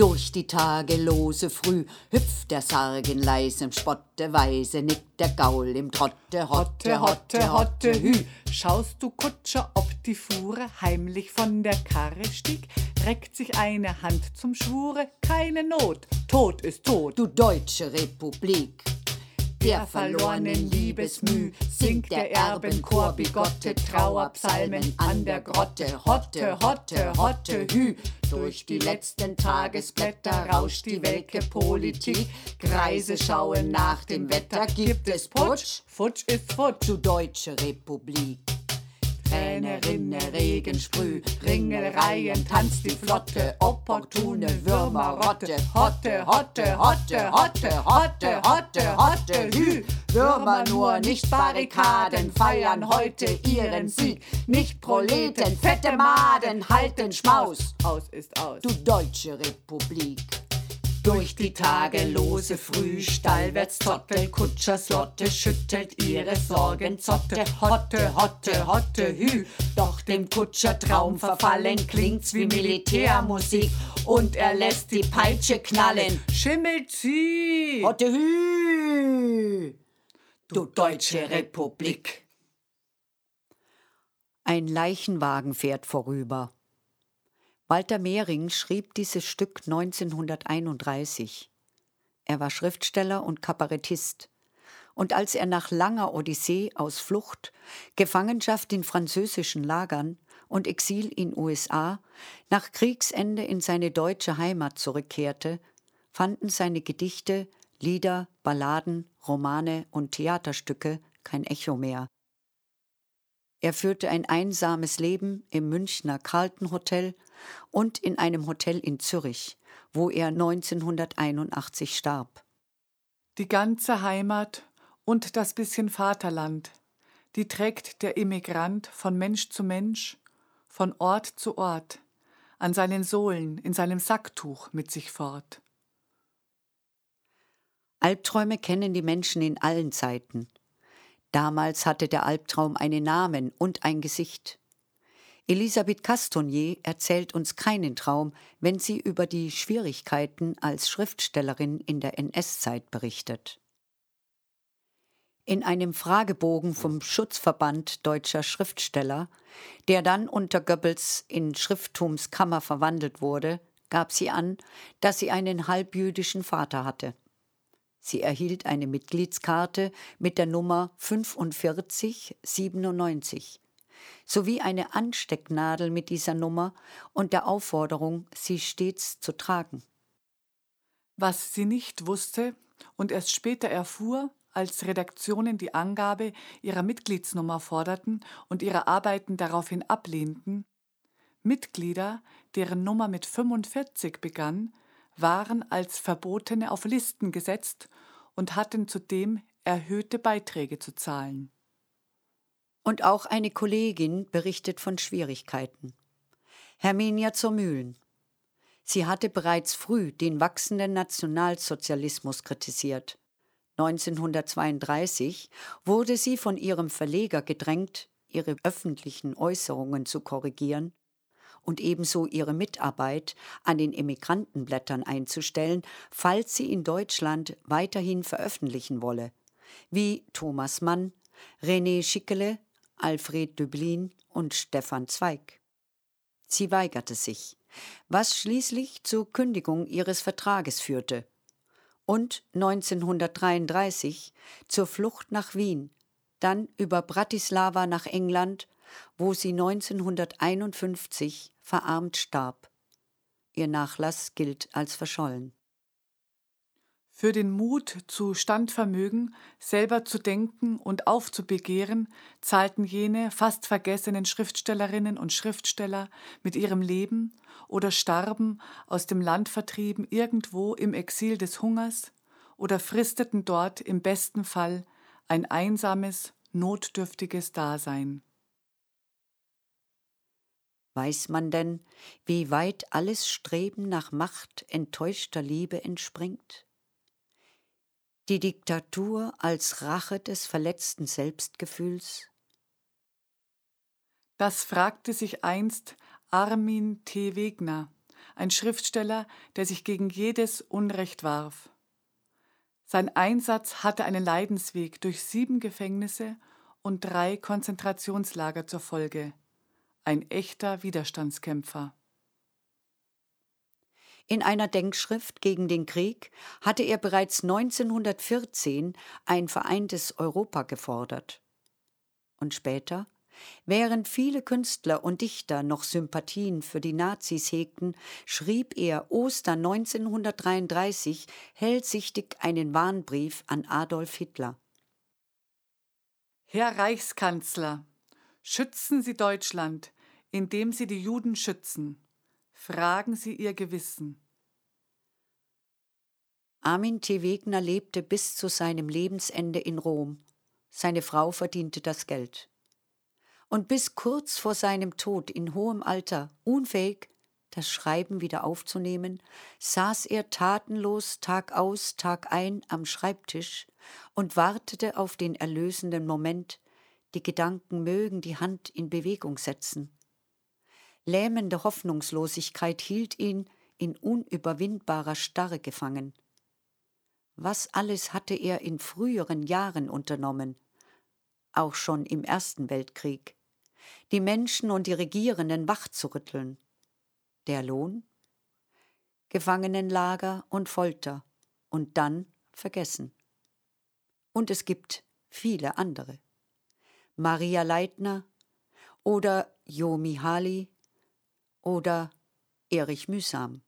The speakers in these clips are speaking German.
Durch die tagellose Früh hüpft der Sarg in leisem Spotte, weise nickt der Gaul im Trotte, Hotte, Hotte, Hotte, Hü. Schaust du Kutscher, ob die Fuhre heimlich von der Karre stieg? Reckt sich eine Hand zum Schwure, keine Not, Tod ist tot. Du deutsche Republik der verlorenen Liebesmüh singt der Erbenchor bigotte Trauerpsalmen an der Grotte. Hotte, Hotte, Hotte, Hü. Durch die letzten Tagesblätter rauscht die welke Politik. Kreise schauen nach dem Wetter. Gibt es Putsch? Futsch ist Futsch. Du deutsche Republik. Träne, Rinne, Regensprüh, Ringelreihen, tanzt die Flotte, opportune Würmerrotte, Hotte, Hotte, Hotte, Hotte, Hotte, Hotte, Hotte, Hü. Würmer nur, nicht Barrikaden, feiern heute ihren Sieg. Nicht Proleten, fette Maden, halten Schmaus. Aus ist aus. Du deutsche Republik. Durch die tagellose Früh, stallwärts Zottel, Kutscherslotte schüttelt ihre Sorgenzotte. Hotte, Hotte, Hotte, Hü. Doch dem Kutscher Traum verfallen klingt's wie Militärmusik und er lässt die Peitsche knallen. Schimmelt sie! Hotte, Hü. Du deutsche Republik. Ein Leichenwagen fährt vorüber. Walter Mehring schrieb dieses Stück 1931. Er war Schriftsteller und Kabarettist. Und als er nach langer Odyssee aus Flucht, Gefangenschaft in französischen Lagern und Exil in USA nach Kriegsende in seine deutsche Heimat zurückkehrte, fanden seine Gedichte, Lieder, Balladen, Romane und Theaterstücke kein Echo mehr. Er führte ein einsames Leben im Münchner Carlton Hotel und in einem Hotel in Zürich, wo er 1981 starb. Die ganze Heimat und das bisschen Vaterland, die trägt der Immigrant von Mensch zu Mensch, von Ort zu Ort, an seinen Sohlen, in seinem Sacktuch mit sich fort. Albträume kennen die Menschen in allen Zeiten. Damals hatte der Albtraum einen Namen und ein Gesicht. Elisabeth Castonier erzählt uns keinen Traum, wenn sie über die Schwierigkeiten als Schriftstellerin in der NS-Zeit berichtet. In einem Fragebogen vom Schutzverband deutscher Schriftsteller, der dann unter Goebbels in Schrifttumskammer verwandelt wurde, gab sie an, dass sie einen halbjüdischen Vater hatte. Sie erhielt eine Mitgliedskarte mit der Nummer 4597 sowie eine Anstecknadel mit dieser Nummer und der Aufforderung, sie stets zu tragen. Was sie nicht wusste und erst später erfuhr, als Redaktionen die Angabe ihrer Mitgliedsnummer forderten und ihre Arbeiten daraufhin ablehnten, Mitglieder, deren Nummer mit 45 begann, waren als Verbotene auf Listen gesetzt und hatten zudem erhöhte Beiträge zu zahlen. Und auch eine Kollegin berichtet von Schwierigkeiten. Herminia zur Mühlen. Sie hatte bereits früh den wachsenden Nationalsozialismus kritisiert. 1932 wurde sie von ihrem Verleger gedrängt, ihre öffentlichen Äußerungen zu korrigieren und ebenso ihre Mitarbeit an den Emigrantenblättern einzustellen, falls sie in Deutschland weiterhin veröffentlichen wolle, wie Thomas Mann, René Schickele, Alfred Döblin und Stefan Zweig. Sie weigerte sich, was schließlich zur Kündigung ihres Vertrages führte und 1933 zur Flucht nach Wien, dann über Bratislava nach England wo sie 1951 verarmt starb. Ihr Nachlass gilt als verschollen. Für den Mut zu Standvermögen, selber zu denken und aufzubegehren, zahlten jene fast vergessenen Schriftstellerinnen und Schriftsteller mit ihrem Leben oder starben aus dem Land vertrieben irgendwo im Exil des Hungers oder fristeten dort im besten Fall ein einsames, notdürftiges Dasein. Weiß man denn, wie weit alles Streben nach Macht enttäuschter Liebe entspringt? Die Diktatur als Rache des verletzten Selbstgefühls? Das fragte sich einst Armin T. Wegner, ein Schriftsteller, der sich gegen jedes Unrecht warf. Sein Einsatz hatte einen Leidensweg durch sieben Gefängnisse und drei Konzentrationslager zur Folge. Ein echter Widerstandskämpfer. In einer Denkschrift gegen den Krieg hatte er bereits 1914 ein vereintes Europa gefordert. Und später, während viele Künstler und Dichter noch Sympathien für die Nazis hegten, schrieb er Ostern 1933 hellsichtig einen Warnbrief an Adolf Hitler. Herr Reichskanzler, schützen Sie Deutschland, indem Sie die Juden schützen. Fragen Sie Ihr Gewissen. Armin T. Wegner lebte bis zu seinem Lebensende in Rom. Seine Frau verdiente das Geld. Und bis kurz vor seinem Tod in hohem Alter, unfähig, das Schreiben wieder aufzunehmen, saß er tatenlos Tag aus, Tag ein am Schreibtisch und wartete auf den erlösenden Moment, die Gedanken mögen die Hand in Bewegung setzen lähmende Hoffnungslosigkeit hielt ihn in unüberwindbarer Starre gefangen. Was alles hatte er in früheren Jahren unternommen, auch schon im Ersten Weltkrieg, die Menschen und die Regierenden wachzurütteln. Der Lohn? Gefangenenlager und Folter und dann vergessen. Und es gibt viele andere. Maria Leitner oder Jo Mihaly oder Erich Mühsam.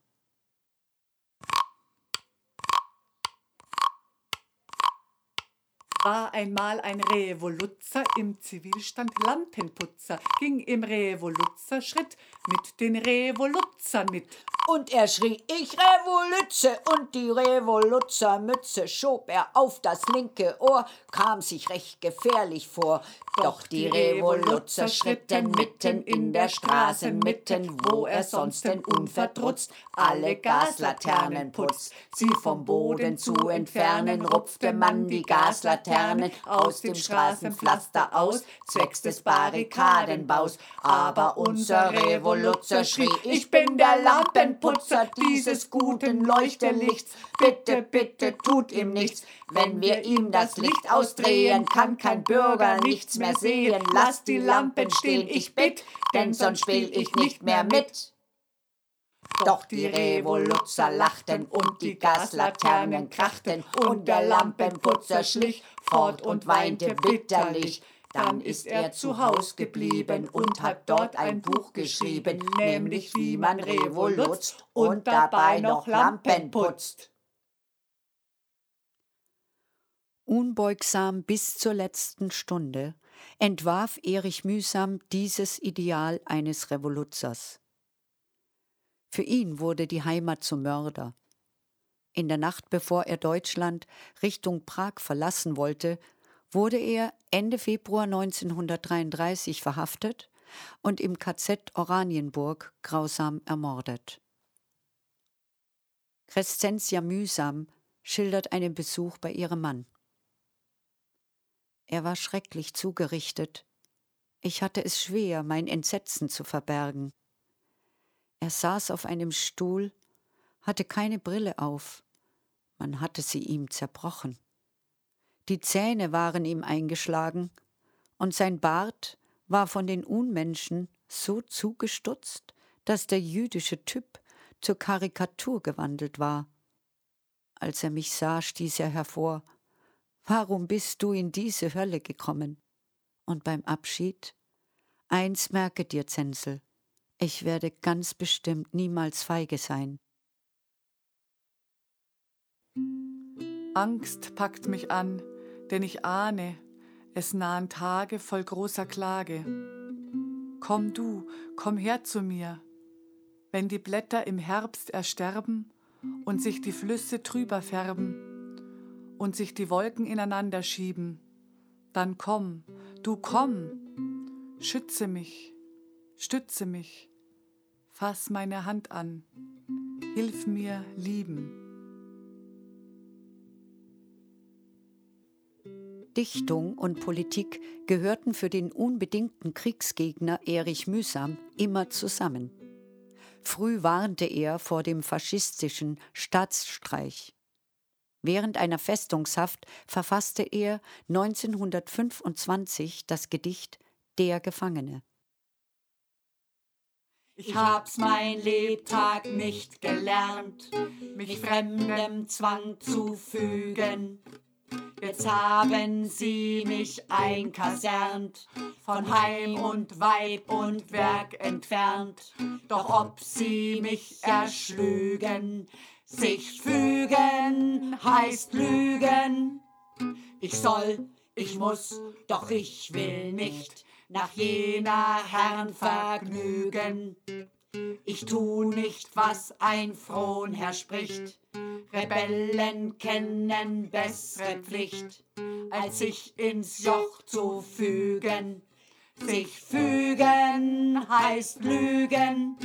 War einmal ein Revoluzzer im Zivilstand Lampenputzer, ging im Revoluzzer-Schritt mit den Revoluzer mit. Und er schrie, ich Revolütze, und die Revoluzzermütze schob er auf das linke Ohr, kam sich recht gefährlich vor. Doch die Revoluzzer schritten mitten in der Straße mitten, wo er sonst denn unverdrutzt alle Gaslaternen putzt. Sie vom Boden zu entfernen, rupfte man die Gaslaternen aus dem Straßenpflaster aus, zwecks des Barrikadenbaus. Aber unser Revoluzzer schrie, ich bin der Lampen Putzer dieses guten Leuchterlichts. Bitte, bitte, tut ihm nichts. Wenn wir ihm das Licht ausdrehen, kann kein Bürger nichts mehr sehen. Lass die Lampen stehen, ich bitt, denn sonst spiel ich nicht mehr mit. Doch die Revoluzzer lachten und die Gaslaternen krachten und der Lampenputzer schlich fort und weinte bitterlich. Dann ist er zu Haus geblieben und hat dort ein Buch geschrieben, nämlich wie man revolutzt und dabei noch Lampen putzt. Unbeugsam bis zur letzten Stunde entwarf Erich mühsam dieses Ideal eines Revoluzers. Für ihn wurde die Heimat zum Mörder. In der Nacht, bevor er Deutschland Richtung Prag verlassen wollte, wurde er Ende Februar 1933 verhaftet und im KZ Oranienburg grausam ermordet. Crescentia mühsam schildert einen Besuch bei ihrem Mann. Er war schrecklich zugerichtet. Ich hatte es schwer, mein Entsetzen zu verbergen. Er saß auf einem Stuhl, hatte keine Brille auf. Man hatte sie ihm zerbrochen die Zähne waren ihm eingeschlagen, und sein Bart war von den Unmenschen so zugestutzt, dass der jüdische Typ zur Karikatur gewandelt war. Als er mich sah, stieß er hervor Warum bist du in diese Hölle gekommen? Und beim Abschied Eins merke dir, Zenzel, ich werde ganz bestimmt niemals feige sein. Angst packt mich an, denn ich ahne, es nahen Tage voll großer Klage. Komm du, komm her zu mir, wenn die Blätter im Herbst ersterben und sich die Flüsse trüber färben und sich die Wolken ineinander schieben, dann komm, du komm, schütze mich, stütze mich, fass meine Hand an, hilf mir lieben. Dichtung und Politik gehörten für den unbedingten Kriegsgegner Erich Mühsam immer zusammen. Früh warnte er vor dem faschistischen Staatsstreich. Während einer Festungshaft verfasste er 1925 das Gedicht Der Gefangene. Ich hab's mein Lebtag nicht gelernt, mich fremdem Zwang zu fügen. Jetzt haben sie mich einkasernt, von Heim und Weib und Werk entfernt. Doch ob sie mich erschlügen, sich fügen heißt lügen. Ich soll, ich muss, doch ich will nicht nach jener Herrn vergnügen. Ich tu nicht, was ein Fronherr spricht. Rebellen kennen bessere Pflicht, als sich ins Joch zu fügen. Sich fügen heißt lügen.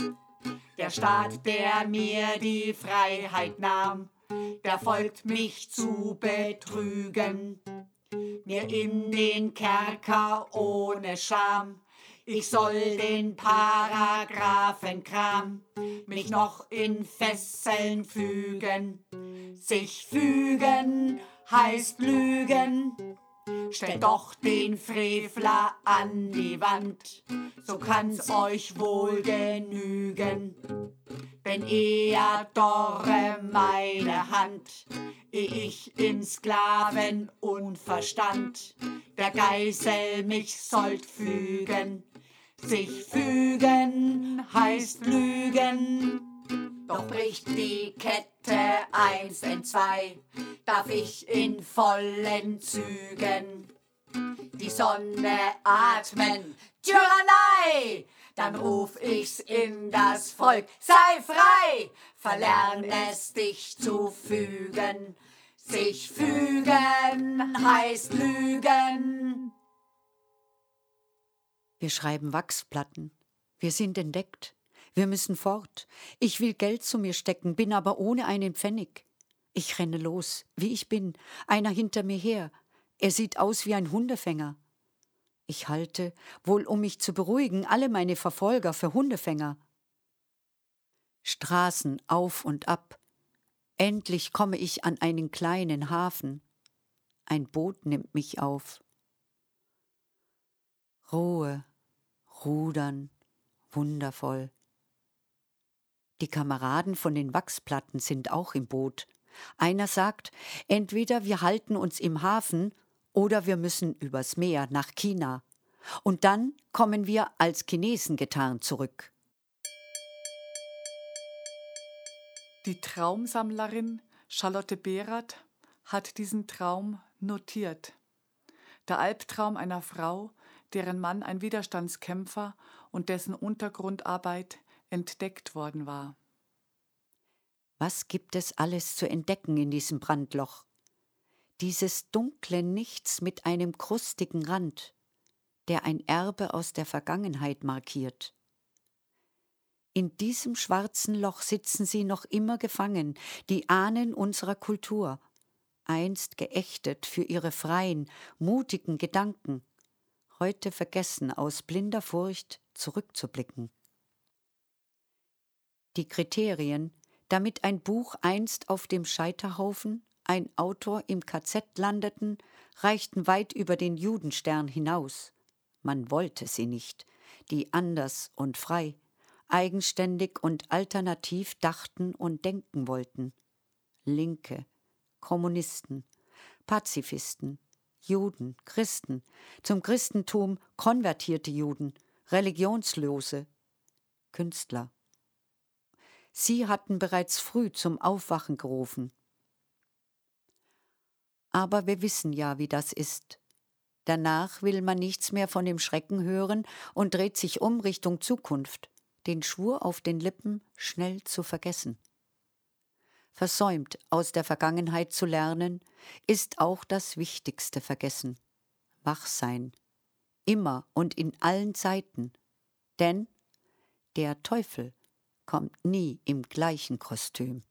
Der Staat, der mir die Freiheit nahm, der folgt mich zu betrügen. Mir in den Kerker ohne Scham, ich soll den Paragraphenkram mich noch in Fesseln fügen. Sich fügen heißt lügen. Stellt doch den Frevler an die Wand, so kann's euch wohl genügen. Denn eher dorre meine Hand, eh ich in Sklaven Unverstand der Geisel mich sollt fügen. Sich fügen heißt lügen, doch bricht die Kette eins in zwei, darf ich in vollen Zügen die Sonne atmen. Tyrannei! Dann ruf ich's in das Volk, sei frei! Verlern es dich zu fügen. Sich fügen heißt lügen. Wir schreiben Wachsplatten. Wir sind entdeckt. Wir müssen fort. Ich will Geld zu mir stecken, bin aber ohne einen Pfennig. Ich renne los, wie ich bin, einer hinter mir her. Er sieht aus wie ein Hundefänger. Ich halte, wohl um mich zu beruhigen, alle meine Verfolger für Hundefänger. Straßen auf und ab. Endlich komme ich an einen kleinen Hafen. Ein Boot nimmt mich auf. Ruhe, Rudern, wundervoll. Die Kameraden von den Wachsplatten sind auch im Boot. Einer sagt, entweder wir halten uns im Hafen oder wir müssen übers Meer nach China. Und dann kommen wir als Chinesen getarnt zurück. Die Traumsammlerin Charlotte Behrath hat diesen Traum notiert. Der Albtraum einer Frau, deren Mann ein Widerstandskämpfer und dessen Untergrundarbeit entdeckt worden war. Was gibt es alles zu entdecken in diesem Brandloch? Dieses dunkle Nichts mit einem krustigen Rand, der ein Erbe aus der Vergangenheit markiert. In diesem schwarzen Loch sitzen sie noch immer gefangen, die Ahnen unserer Kultur, einst geächtet für ihre freien, mutigen Gedanken, heute vergessen aus blinder Furcht zurückzublicken die Kriterien, damit ein Buch einst auf dem Scheiterhaufen, ein Autor im KZ landeten, reichten weit über den Judenstern hinaus. Man wollte sie nicht, die anders und frei, eigenständig und alternativ dachten und denken wollten. Linke, Kommunisten, Pazifisten, Juden, Christen, zum Christentum konvertierte Juden, Religionslose, Künstler. Sie hatten bereits früh zum Aufwachen gerufen. Aber wir wissen ja, wie das ist. Danach will man nichts mehr von dem Schrecken hören und dreht sich um Richtung Zukunft, den Schwur auf den Lippen schnell zu vergessen. Versäumt aus der Vergangenheit zu lernen, ist auch das wichtigste Vergessen. Wachsein. Immer und in allen Zeiten. Denn der Teufel kommt nie im gleichen Kostüm.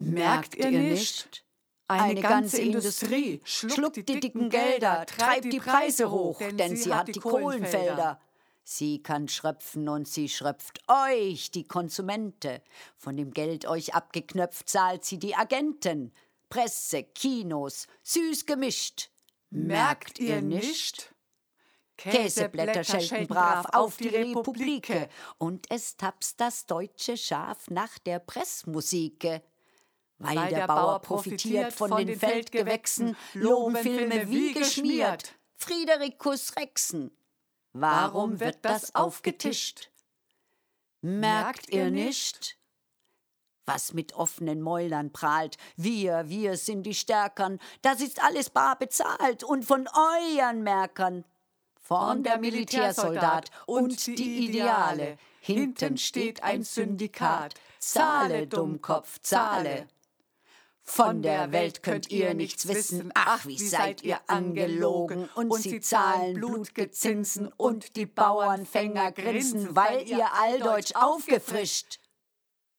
Merkt ihr nicht? Eine ganze Industrie schluckt die dicken Gelder, treibt die Preise hoch, denn sie hat die Kohlenfelder. Sie kann schröpfen und sie schröpft euch, die Konsumente. Von dem Geld euch abgeknöpft zahlt sie die Agenten. Presse, Kinos, süß gemischt. Merkt ihr nicht? Käseblätter schelten brav auf die Republike und es tapst das deutsche Schaf nach der Pressmusike. Weil, Weil der Bauer profitiert von den Feldgewächsen, loben Filme wie geschmiert. Friederikus Rexen. Warum wird das aufgetischt? Merkt ihr nicht? Was mit offenen Mäulern prahlt, wir, wir sind die Stärkern, das ist alles bar bezahlt und von euren Merkern. Vorn der Militärsoldat und die Ideale, hinten steht ein Syndikat, zahle, Dummkopf, zahle. Von der Welt könnt ihr nichts wissen, ach, wie seid ihr angelogen, und sie zahlen blutge Zinsen, und die Bauernfänger grinsen, weil ihr alldeutsch aufgefrischt.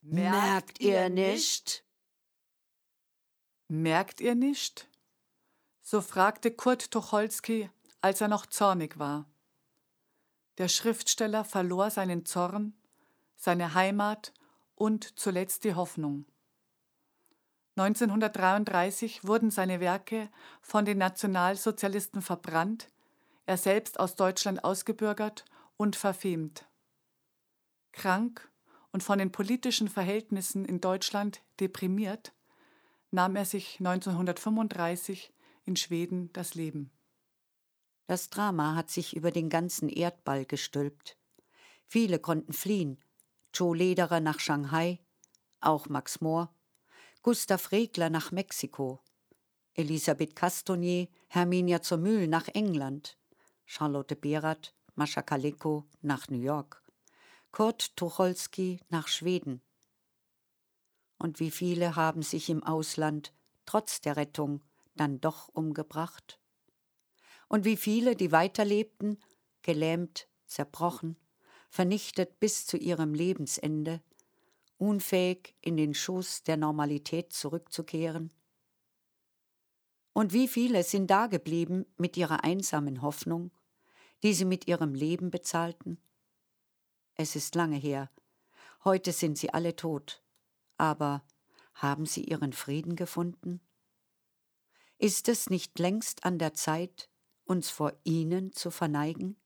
Merkt ihr nicht? Merkt ihr nicht? So fragte Kurt Tucholsky, als er noch zornig war. Der Schriftsteller verlor seinen Zorn, seine Heimat und zuletzt die Hoffnung. 1933 wurden seine Werke von den Nationalsozialisten verbrannt, er selbst aus Deutschland ausgebürgert und verfemt. Krank und von den politischen Verhältnissen in Deutschland deprimiert, nahm er sich 1935 in Schweden das Leben. Das Drama hat sich über den ganzen Erdball gestülpt. Viele konnten fliehen. Joe Lederer nach Shanghai, auch Max Mohr, Gustav Regler nach Mexiko, Elisabeth Castonier, Herminia zur Mühl nach England, Charlotte Berath, Mascha Kaleko nach New York, Kurt Tucholsky nach Schweden. Und wie viele haben sich im Ausland, trotz der Rettung, dann doch umgebracht? Und wie viele, die weiterlebten, gelähmt, zerbrochen, vernichtet bis zu ihrem Lebensende, unfähig in den Schoß der Normalität zurückzukehren? Und wie viele sind dageblieben mit ihrer einsamen Hoffnung, die sie mit ihrem Leben bezahlten? Es ist lange her, heute sind sie alle tot, aber haben sie ihren Frieden gefunden? Ist es nicht längst an der Zeit, uns vor ihnen zu verneigen?